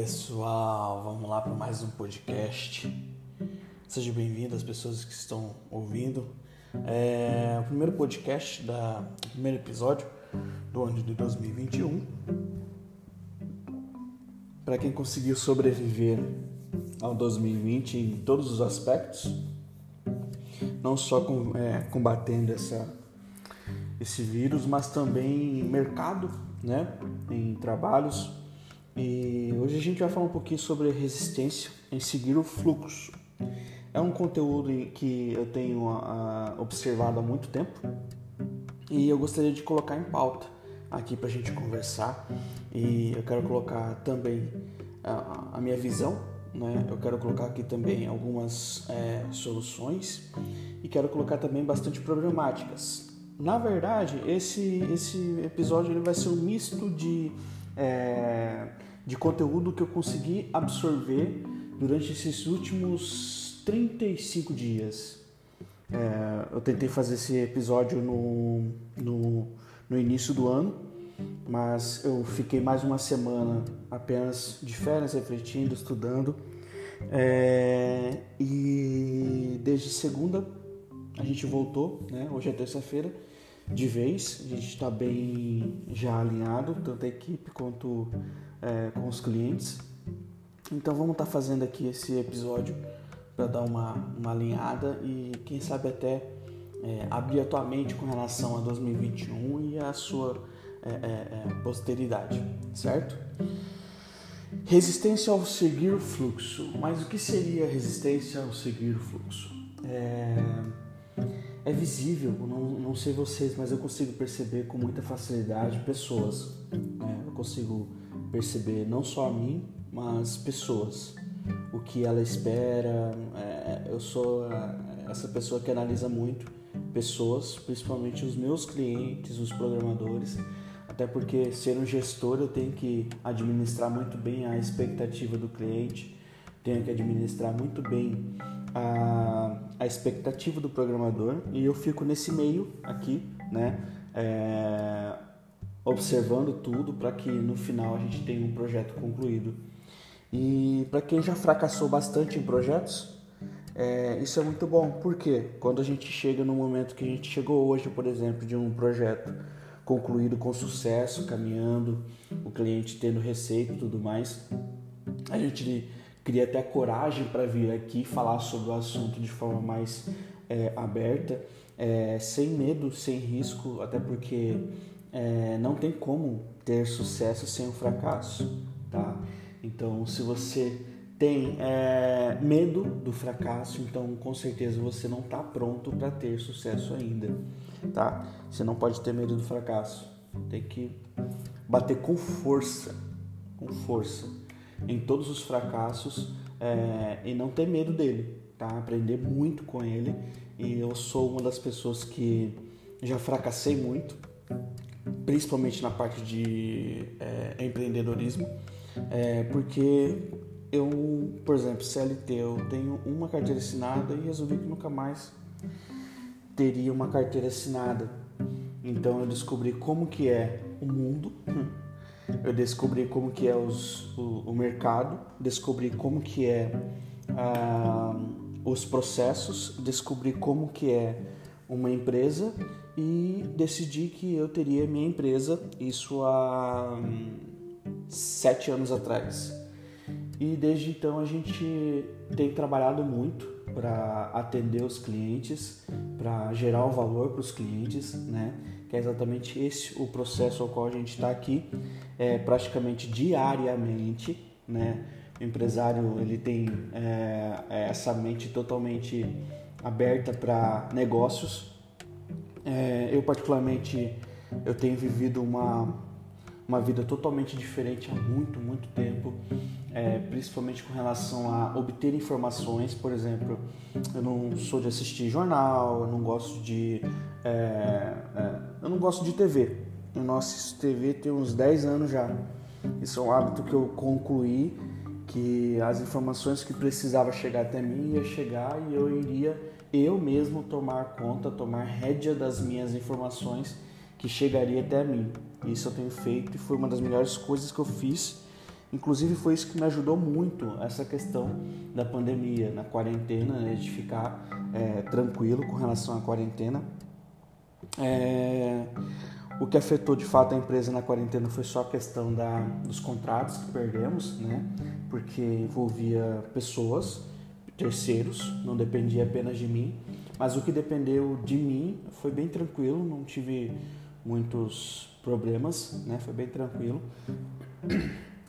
pessoal, vamos lá para mais um podcast. Sejam bem-vindos as pessoas que estão ouvindo. É o primeiro podcast da o primeiro episódio do ano de 2021. Para quem conseguiu sobreviver ao 2020 em todos os aspectos, não só com, é, combatendo essa, esse vírus, mas também mercado, né, em trabalhos e hoje a gente vai falar um pouquinho sobre resistência em seguir o fluxo. É um conteúdo que eu tenho uh, observado há muito tempo e eu gostaria de colocar em pauta aqui para a gente conversar. E eu quero colocar também a, a minha visão, né? eu quero colocar aqui também algumas é, soluções e quero colocar também bastante problemáticas. Na verdade, esse, esse episódio ele vai ser um misto de. É, de conteúdo que eu consegui absorver durante esses últimos 35 dias. É, eu tentei fazer esse episódio no, no, no início do ano, mas eu fiquei mais uma semana apenas de férias, refletindo, estudando. É, e desde segunda a gente voltou, né? hoje é terça-feira, de vez. A gente está bem já alinhado, tanto a equipe quanto é, com os clientes. Então vamos estar tá fazendo aqui esse episódio para dar uma, uma alinhada e quem sabe até é, abrir a tua mente com relação a 2021 e a sua é, é, é, posteridade, certo? Resistência ao seguir o fluxo. Mas o que seria resistência ao seguir o fluxo? É, é visível, não, não sei vocês, mas eu consigo perceber com muita facilidade pessoas. Né? Eu consigo perceber não só a mim, mas pessoas. O que ela espera. É, eu sou essa pessoa que analisa muito pessoas, principalmente os meus clientes, os programadores, até porque ser um gestor eu tenho que administrar muito bem a expectativa do cliente, tenho que administrar muito bem a, a expectativa do programador e eu fico nesse meio aqui, né? É, observando tudo para que no final a gente tenha um projeto concluído. E para quem já fracassou bastante em projetos, é, isso é muito bom, porque quando a gente chega no momento que a gente chegou hoje, por exemplo, de um projeto concluído com sucesso, caminhando, o cliente tendo receita e tudo mais, a gente cria até coragem para vir aqui falar sobre o assunto de forma mais é, aberta, é, sem medo, sem risco, até porque é, não tem como ter sucesso sem o fracasso, tá? Então, se você tem é, medo do fracasso, então com certeza você não está pronto para ter sucesso ainda, tá? Você não pode ter medo do fracasso, tem que bater com força, com força em todos os fracassos é, e não ter medo dele, tá? Aprender muito com ele. E eu sou uma das pessoas que já fracassei muito, principalmente na parte de é, empreendedorismo, é, porque eu, por exemplo, CLT, eu tenho uma carteira assinada e resolvi que nunca mais teria uma carteira assinada. Então eu descobri como que é o mundo, eu descobri como que é os, o, o mercado, descobri como que é ah, os processos, descobri como que é uma empresa e decidi que eu teria minha empresa, isso há hum, sete anos atrás. E desde então a gente tem trabalhado muito para atender os clientes, para gerar o valor para os clientes, né? Que é exatamente esse o processo ao qual a gente está aqui, é, praticamente diariamente, né? O empresário ele tem é, essa mente totalmente aberta para negócios. É, eu particularmente eu tenho vivido uma uma vida totalmente diferente há muito muito tempo, é, principalmente com relação a obter informações. Por exemplo, eu não sou de assistir jornal, eu não gosto de é, é, eu não gosto de TV. Eu não assisto TV tem uns 10 anos já. Isso é um hábito que eu concluí que as informações que precisava chegar até mim ia chegar e eu iria eu mesmo tomar conta, tomar rédea das minhas informações que chegaria até mim. Isso eu tenho feito e foi uma das melhores coisas que eu fiz Inclusive foi isso que me ajudou muito essa questão da pandemia, na quarentena, né, de ficar é, tranquilo com relação à quarentena. É, o que afetou de fato a empresa na quarentena foi só a questão da, dos contratos que perdemos, né? Porque envolvia pessoas, terceiros, não dependia apenas de mim. Mas o que dependeu de mim foi bem tranquilo, não tive muitos problemas, né? Foi bem tranquilo.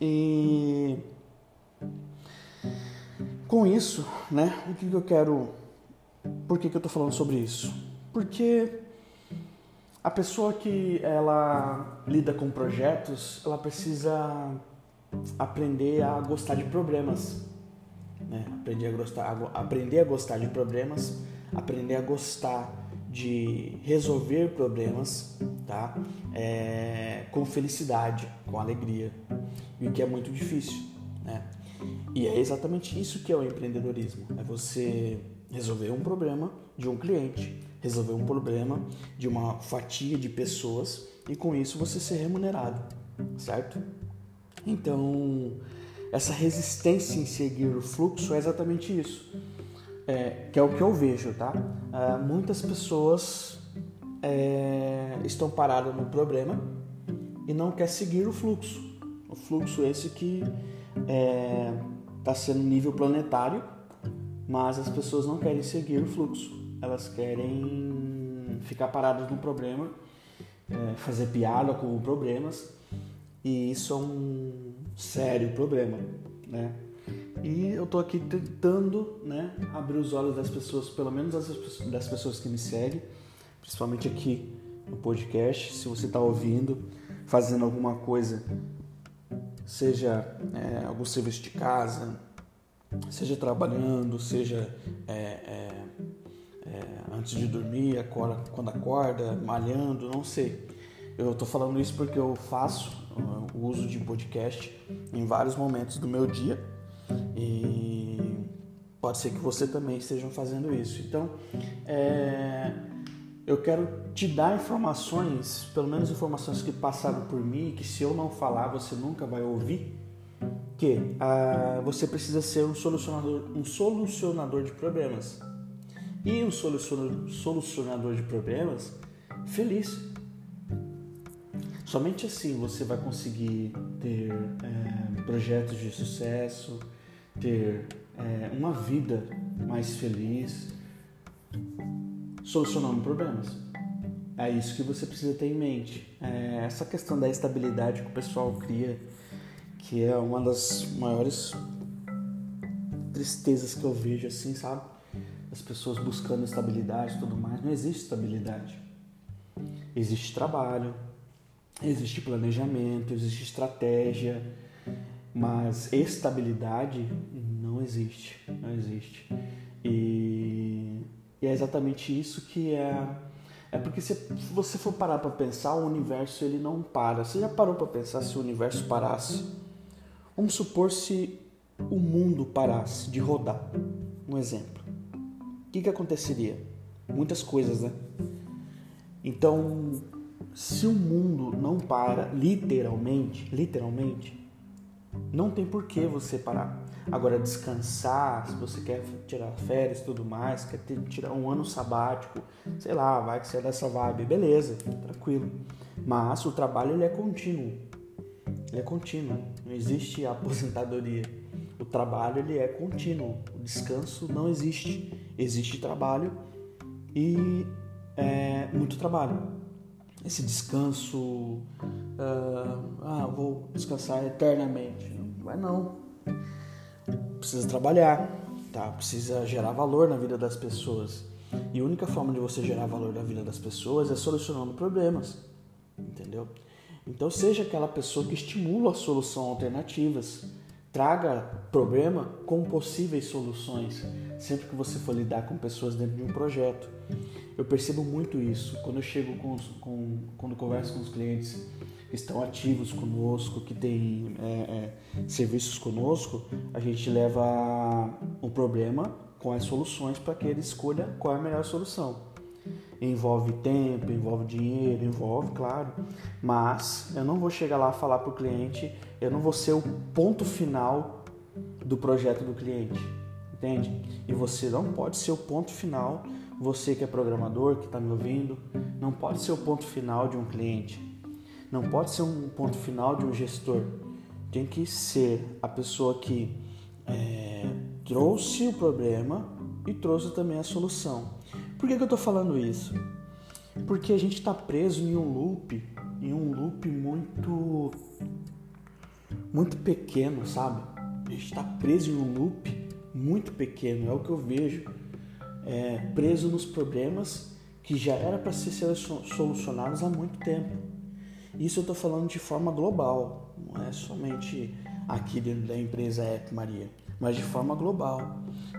E com isso, né? O que, eu quero? Por que, que eu estou falando sobre isso? Porque a pessoa que ela lida com projetos, ela precisa aprender a gostar de problemas, né? aprender, a gostar, aprender a gostar de problemas, aprender a gostar de resolver problemas, tá? É, com felicidade, com alegria, o que é muito difícil, né? E é exatamente isso que é o empreendedorismo, é você resolver um problema de um cliente resolver um problema de uma fatia de pessoas e com isso você ser remunerado, certo? Então, essa resistência em seguir o fluxo é exatamente isso, é, que é o que eu vejo, tá? É, muitas pessoas é, estão paradas no problema e não quer seguir o fluxo, o fluxo esse que está é, sendo nível planetário, mas as pessoas não querem seguir o fluxo elas querem ficar paradas no problema, é, fazer piada com problemas, e isso é um sério problema, né? E eu tô aqui tentando, né, abrir os olhos das pessoas, pelo menos das, pessoas que me seguem, principalmente aqui no podcast, se você está ouvindo, fazendo alguma coisa, seja é, algum serviço de casa, seja trabalhando, seja é, é, é, antes de dormir, acorda, quando acorda, malhando, não sei. Eu estou falando isso porque eu faço o uso de podcast em vários momentos do meu dia e pode ser que você também esteja fazendo isso. Então, é, eu quero te dar informações, pelo menos informações que passaram por mim, que se eu não falar você nunca vai ouvir, que uh, você precisa ser um solucionador, um solucionador de problemas e um solucionador de problemas feliz. Somente assim você vai conseguir ter é, projetos de sucesso, ter é, uma vida mais feliz, solucionando problemas. É isso que você precisa ter em mente. É essa questão da estabilidade que o pessoal cria, que é uma das maiores tristezas que eu vejo, assim, sabe? as pessoas buscando estabilidade e tudo mais. Não existe estabilidade. Existe trabalho, existe planejamento, existe estratégia, mas estabilidade não existe. Não existe. E, e é exatamente isso que é. É porque se você for parar para pensar, o universo ele não para. Você já parou para pensar se o universo parasse? Vamos supor se o mundo parasse de rodar. Um exemplo que, que aconteceria? Muitas coisas, né? Então, se o mundo não para, literalmente, literalmente, não tem por que você parar. Agora, descansar, se você quer tirar férias e tudo mais, quer ter, tirar um ano sabático, sei lá, vai que você é dessa vibe, beleza, tranquilo. Mas o trabalho ele é contínuo. Ele é contínuo. Não existe aposentadoria. O trabalho ele é contínuo. O descanso não existe existe trabalho e é, muito trabalho. Esse descanso, uh, ah, vou descansar eternamente. Não é não. Precisa trabalhar, tá? Precisa gerar valor na vida das pessoas. E a única forma de você gerar valor na vida das pessoas é solucionando problemas, entendeu? Então seja aquela pessoa que estimula a solução alternativas Traga problema com possíveis soluções sempre que você for lidar com pessoas dentro de um projeto. Eu percebo muito isso quando eu chego com, com quando converso com os clientes que estão ativos conosco, que têm é, é, serviços conosco, a gente leva um problema com as soluções para que ele escolha qual é a melhor solução. Envolve tempo, envolve dinheiro, envolve, claro. Mas eu não vou chegar lá falar para o cliente, eu não vou ser o ponto final do projeto do cliente, entende? E você não pode ser o ponto final, você que é programador, que está me ouvindo, não pode ser o ponto final de um cliente, não pode ser um ponto final de um gestor. Tem que ser a pessoa que é, trouxe o problema e trouxe também a solução. Por que, que eu estou falando isso? Porque a gente está preso em um loop, em um loop muito, muito pequeno, sabe? A gente está preso em um loop muito pequeno, é o que eu vejo. É, preso nos problemas que já era para ser solucionados há muito tempo. Isso eu estou falando de forma global, não é somente aqui dentro da empresa App Maria mas de forma global.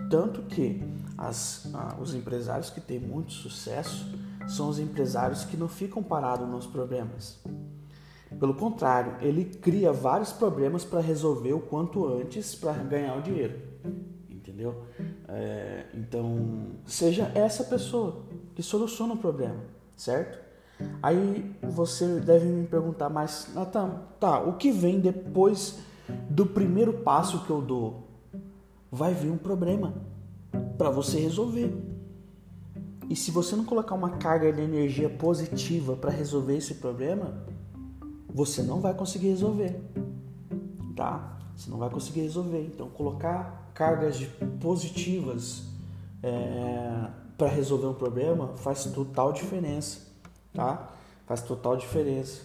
Tanto que as, ah, os empresários que têm muito sucesso são os empresários que não ficam parados nos problemas. Pelo contrário, ele cria vários problemas para resolver o quanto antes para ganhar o dinheiro. Entendeu? É, então, seja essa pessoa que soluciona o problema, certo? Aí você deve me perguntar, mas Natan, tá, o que vem depois do primeiro passo que eu dou? Vai vir um problema para você resolver. E se você não colocar uma carga de energia positiva para resolver esse problema, você não vai conseguir resolver, tá? Você não vai conseguir resolver. Então, colocar cargas positivas é, para resolver um problema faz total diferença, tá? Faz total diferença.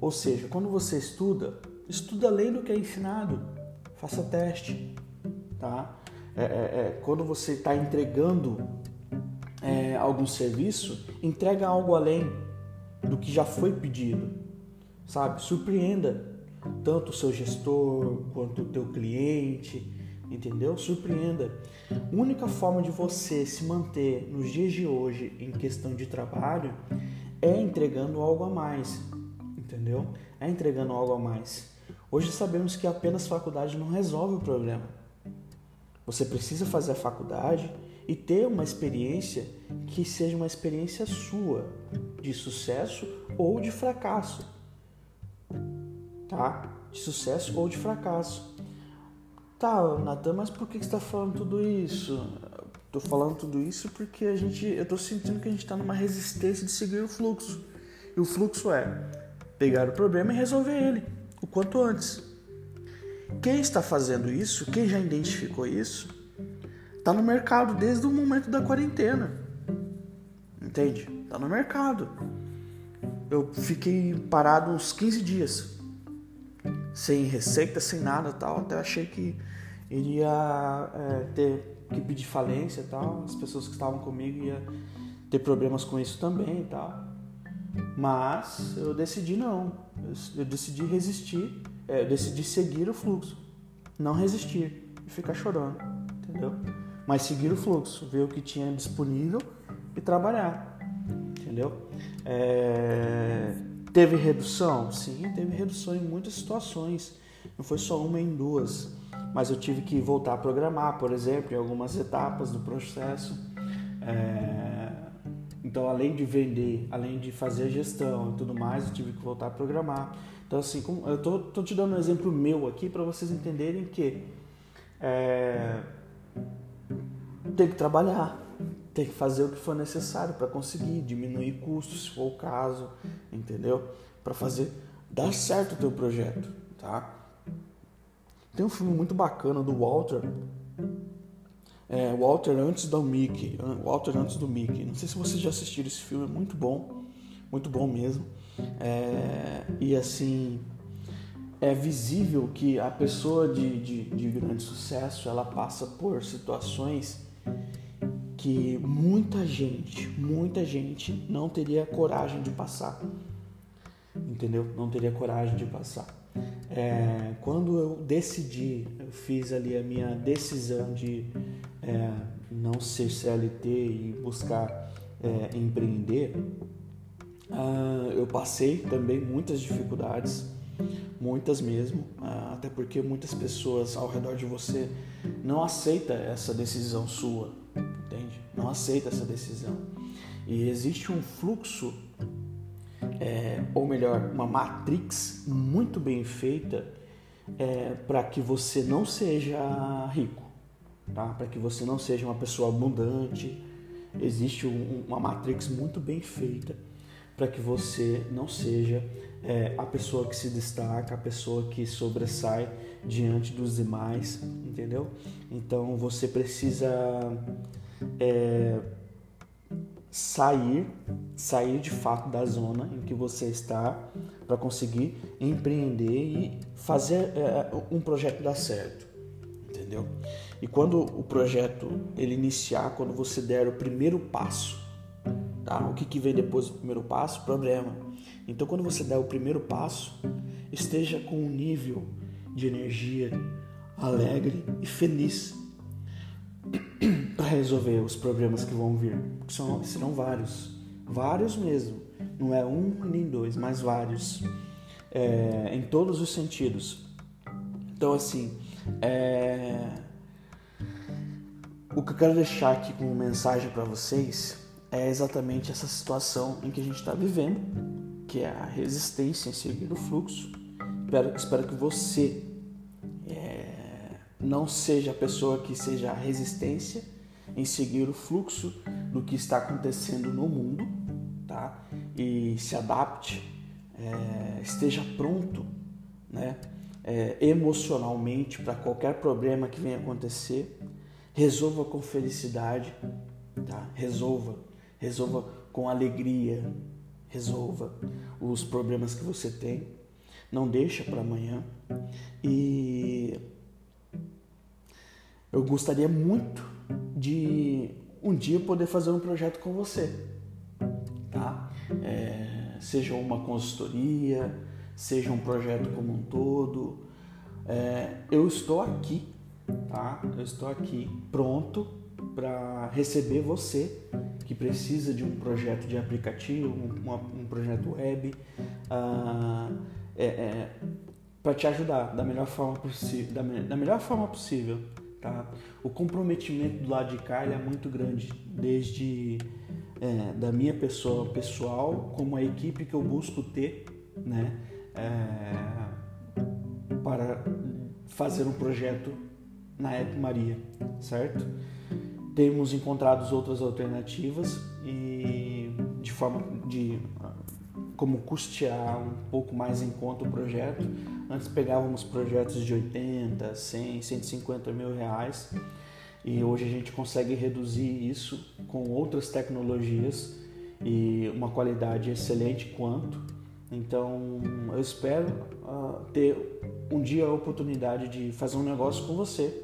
Ou seja, quando você estuda, estuda além do que é ensinado. Faça teste, tá? É, é, é, quando você está entregando é, algum serviço, entrega algo além do que já foi pedido, sabe? Surpreenda tanto o seu gestor quanto o teu cliente, entendeu? Surpreenda. A única forma de você se manter nos dias de hoje em questão de trabalho é entregando algo a mais, entendeu? É entregando algo a mais. Hoje sabemos que apenas faculdade não resolve o problema. Você precisa fazer a faculdade e ter uma experiência que seja uma experiência sua, de sucesso ou de fracasso. Tá? De sucesso ou de fracasso. Tá, Natan, mas por que você está falando tudo isso? Tô falando tudo isso porque a gente, eu tô sentindo que a gente está numa resistência de seguir o fluxo. E o fluxo é pegar o problema e resolver ele o quanto antes. Quem está fazendo isso, quem já identificou isso, está no mercado desde o momento da quarentena. Entende? Está no mercado. Eu fiquei parado uns 15 dias, sem receita, sem nada tal. Até achei que iria é, ter que pedir falência tal. As pessoas que estavam comigo iam ter problemas com isso também e tal. Mas eu decidi não. Eu decidi resistir é, decidi seguir o fluxo, não resistir e ficar chorando, entendeu? Mas seguir o fluxo, ver o que tinha disponível e trabalhar, entendeu? É... Teve redução? Sim, teve redução em muitas situações. Não foi só uma em duas, mas eu tive que voltar a programar, por exemplo, em algumas etapas do processo. É... Então, além de vender, além de fazer gestão e tudo mais, eu tive que voltar a programar. Então, assim, eu tô, tô te dando um exemplo meu aqui para vocês entenderem que é, tem que trabalhar, tem que fazer o que for necessário para conseguir diminuir custos, se for o caso, entendeu? Para fazer dar certo o teu projeto, tá? Tem um filme muito bacana do Walter, é, Walter antes do Mickey, Walter antes do Mickey. Não sei se vocês já assistiram esse filme, é muito bom, muito bom mesmo. É, e assim, é visível que a pessoa de, de, de grande sucesso ela passa por situações que muita gente, muita gente não teria coragem de passar. Entendeu? Não teria coragem de passar. É, quando eu decidi, eu fiz ali a minha decisão de é, não ser CLT e buscar é, empreender, Uh, eu passei também muitas dificuldades, muitas mesmo, uh, até porque muitas pessoas ao redor de você não aceitam essa decisão sua, entende? Não aceita essa decisão. E existe um fluxo, é, ou melhor, uma matrix muito bem feita é, para que você não seja rico, tá? para que você não seja uma pessoa abundante. Existe um, uma matrix muito bem feita para que você não seja é, a pessoa que se destaca, a pessoa que sobressai diante dos demais, entendeu? Então você precisa é, sair, sair de fato da zona em que você está para conseguir empreender e fazer é, um projeto dar certo, entendeu? E quando o projeto ele iniciar, quando você der o primeiro passo, tá? O que, que vem depois do primeiro passo? Problema. Então, quando você der o primeiro passo, esteja com um nível de energia alegre e feliz para resolver os problemas que vão vir. Que são, serão vários. Vários mesmo. Não é um nem dois, mas vários. É, em todos os sentidos. Então, assim, é... o que eu quero deixar aqui como mensagem para vocês é exatamente essa situação em que a gente está vivendo, que é a resistência em seguir o fluxo. Espero, espero que você é, não seja a pessoa que seja a resistência em seguir o fluxo do que está acontecendo no mundo, tá? E se adapte, é, esteja pronto, né? É, emocionalmente para qualquer problema que venha acontecer, resolva com felicidade, tá? Resolva, resolva com alegria, resolva os problemas que você tem, não deixa para amanhã. E eu gostaria muito de um dia poder fazer um projeto com você, tá? É, seja uma consultoria, seja um projeto como um todo. É, eu estou aqui, tá? Eu estou aqui pronto para receber você que precisa de um projeto de aplicativo, um, um projeto web, uh, é, é, para te ajudar da melhor forma possível, da, da melhor forma possível Tá? O comprometimento do lado de cá é muito grande, desde é, da minha pessoa pessoal, como a equipe que eu busco ter, né, é, para fazer um projeto na App Maria, certo? Temos encontrado outras alternativas e de forma de como custear um pouco mais em conta o projeto. Antes pegávamos projetos de 80, 100, 150 mil reais e hoje a gente consegue reduzir isso com outras tecnologias e uma qualidade excelente quanto. Então eu espero uh, ter um dia a oportunidade de fazer um negócio com você,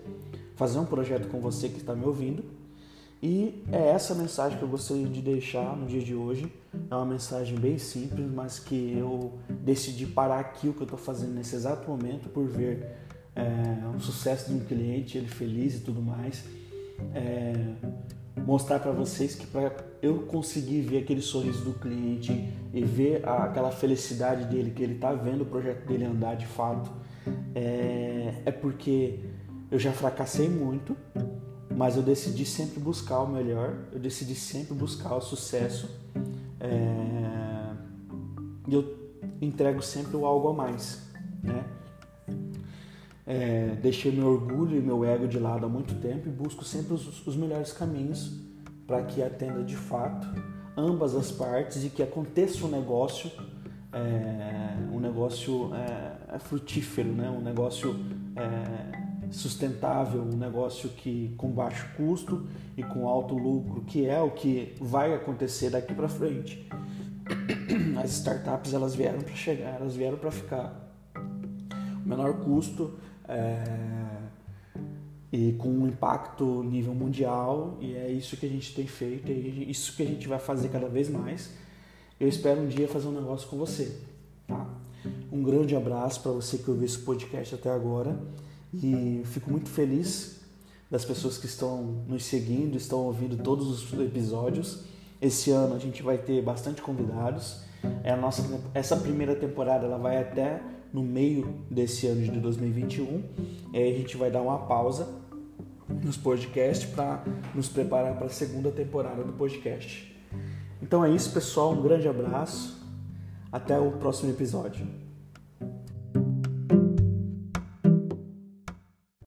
fazer um projeto com você que está me ouvindo e é essa mensagem que eu gostaria de deixar no dia de hoje. É uma mensagem bem simples, mas que eu decidi parar aqui o que eu estou fazendo nesse exato momento por ver é, o sucesso de um cliente, ele feliz e tudo mais. É, mostrar para vocês que para eu conseguir ver aquele sorriso do cliente e ver a, aquela felicidade dele, que ele está vendo o projeto dele andar de fato, é, é porque eu já fracassei muito mas eu decidi sempre buscar o melhor, eu decidi sempre buscar o sucesso é... e eu entrego sempre o algo a mais, né? É, deixei meu orgulho e meu ego de lado há muito tempo e busco sempre os, os melhores caminhos para que atenda de fato ambas as partes e que aconteça um negócio, é, um negócio é, é frutífero, né? um negócio é, sustentável, um negócio que com baixo custo e com alto lucro, que é o que vai acontecer daqui para frente. As startups elas vieram para chegar, elas vieram para ficar. O menor custo é, e com um impacto nível mundial e é isso que a gente tem feito, é isso que a gente vai fazer cada vez mais. Eu espero um dia fazer um negócio com você. Tá? Um grande abraço para você que ouviu esse podcast até agora e fico muito feliz das pessoas que estão nos seguindo, estão ouvindo todos os episódios. Esse ano a gente vai ter bastante convidados. É a nossa essa primeira temporada ela vai até no meio desse ano de 2021. E aí a gente vai dar uma pausa nos podcasts para nos preparar para a segunda temporada do podcast. Então é isso, pessoal. Um grande abraço. Até o próximo episódio.